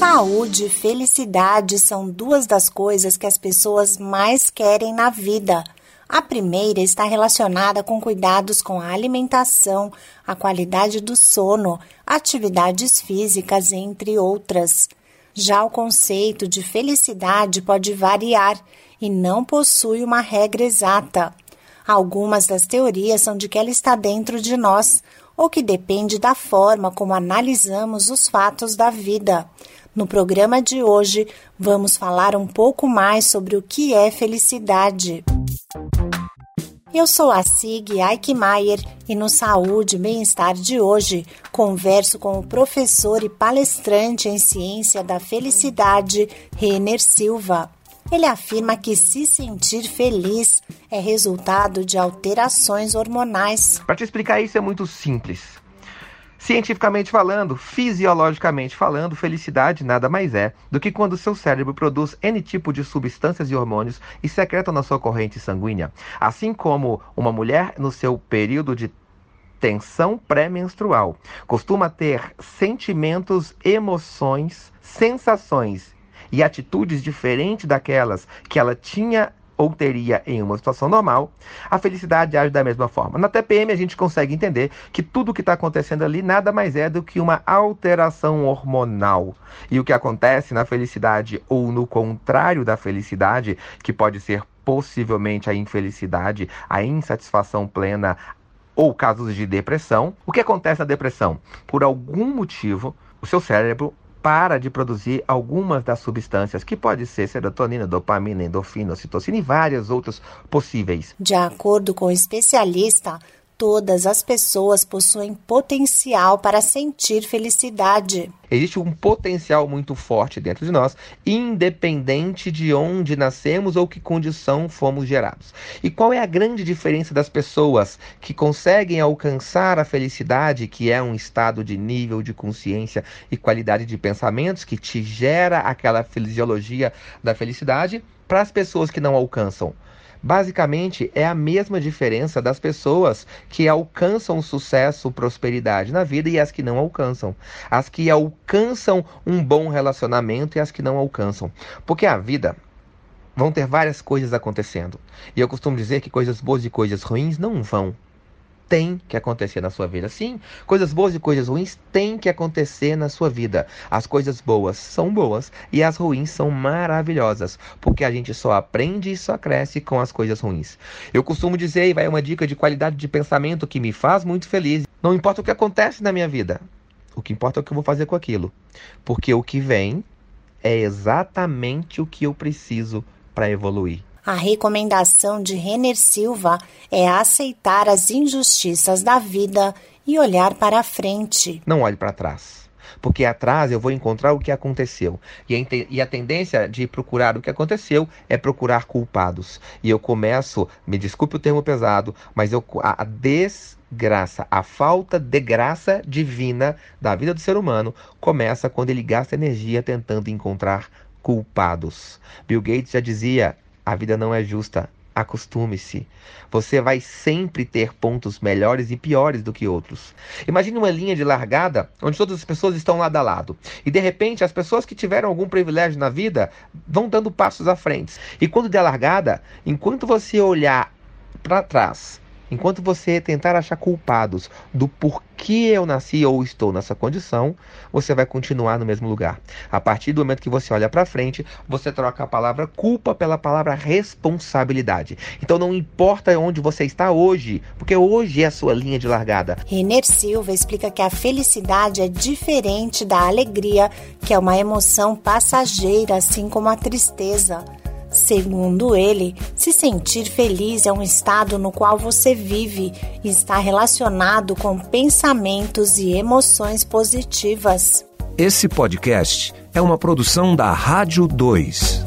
Saúde e felicidade são duas das coisas que as pessoas mais querem na vida. A primeira está relacionada com cuidados com a alimentação, a qualidade do sono, atividades físicas, entre outras. Já o conceito de felicidade pode variar e não possui uma regra exata. Algumas das teorias são de que ela está dentro de nós, ou que depende da forma como analisamos os fatos da vida. No programa de hoje, vamos falar um pouco mais sobre o que é felicidade. Eu sou a Sig Eichmeier e no Saúde e Bem-Estar de hoje converso com o professor e palestrante em ciência da felicidade, Renner Silva. Ele afirma que se sentir feliz é resultado de alterações hormonais. Para te explicar isso é muito simples. Cientificamente falando, fisiologicamente falando, felicidade nada mais é do que quando seu cérebro produz N tipo de substâncias e hormônios e secretam na sua corrente sanguínea. Assim como uma mulher no seu período de tensão pré-menstrual costuma ter sentimentos, emoções, sensações e atitudes diferentes daquelas que ela tinha ou teria em uma situação normal, a felicidade age da mesma forma. Na TPM, a gente consegue entender que tudo o que está acontecendo ali nada mais é do que uma alteração hormonal. E o que acontece na felicidade ou no contrário da felicidade, que pode ser possivelmente a infelicidade, a insatisfação plena ou casos de depressão. O que acontece na depressão? Por algum motivo, o seu cérebro para de produzir algumas das substâncias, que pode ser serotonina, dopamina, endorfina, ocitocina e várias outras possíveis. De acordo com o especialista, todas as pessoas possuem potencial para sentir felicidade. Existe um potencial muito forte dentro de nós, independente de onde nascemos ou que condição fomos gerados. E qual é a grande diferença das pessoas que conseguem alcançar a felicidade, que é um estado de nível de consciência e qualidade de pensamentos que te gera aquela fisiologia da felicidade, para as pessoas que não alcançam? Basicamente, é a mesma diferença das pessoas que alcançam sucesso, prosperidade na vida e as que não alcançam. As que alcançam um bom relacionamento e as que não alcançam. Porque a vida vão ter várias coisas acontecendo. E eu costumo dizer que coisas boas e coisas ruins não vão tem que acontecer na sua vida. Sim, coisas boas e coisas ruins têm que acontecer na sua vida. As coisas boas são boas e as ruins são maravilhosas, porque a gente só aprende e só cresce com as coisas ruins. Eu costumo dizer, e vai uma dica de qualidade de pensamento que me faz muito feliz. Não importa o que acontece na minha vida, o que importa é o que eu vou fazer com aquilo. Porque o que vem é exatamente o que eu preciso para evoluir. A recomendação de Renner Silva é aceitar as injustiças da vida e olhar para frente. Não olhe para trás. Porque atrás eu vou encontrar o que aconteceu. E a, tendência de procurar o que aconteceu é procurar culpados. E eu começo, me desculpe o termo pesado, mas eu, a, a desgraça, a falta de graça divina da vida do ser humano começa quando ele gasta energia tentando encontrar culpados. Bill Gates já dizia: a vida não é justa. Acostume-se. Você vai sempre ter pontos melhores e piores do que outros. Imagine uma linha de largada onde todas as pessoas estão lado a lado. E de repente, as pessoas que tiveram algum privilégio na vida vão dando passos à frente. E quando der largada, enquanto você olhar para trás Enquanto você tentar achar culpados do porquê eu nasci ou estou nessa condição, você vai continuar no mesmo lugar. A partir do momento que você olha para frente, você troca a palavra culpa pela palavra responsabilidade. Então não importa onde você está hoje, porque hoje é a sua linha de largada. Renner Silva explica que a felicidade é diferente da alegria, que é uma emoção passageira, assim como a tristeza. Segundo ele, se sentir feliz é um estado no qual você vive e está relacionado com pensamentos e emoções positivas. Esse podcast é uma produção da Rádio 2.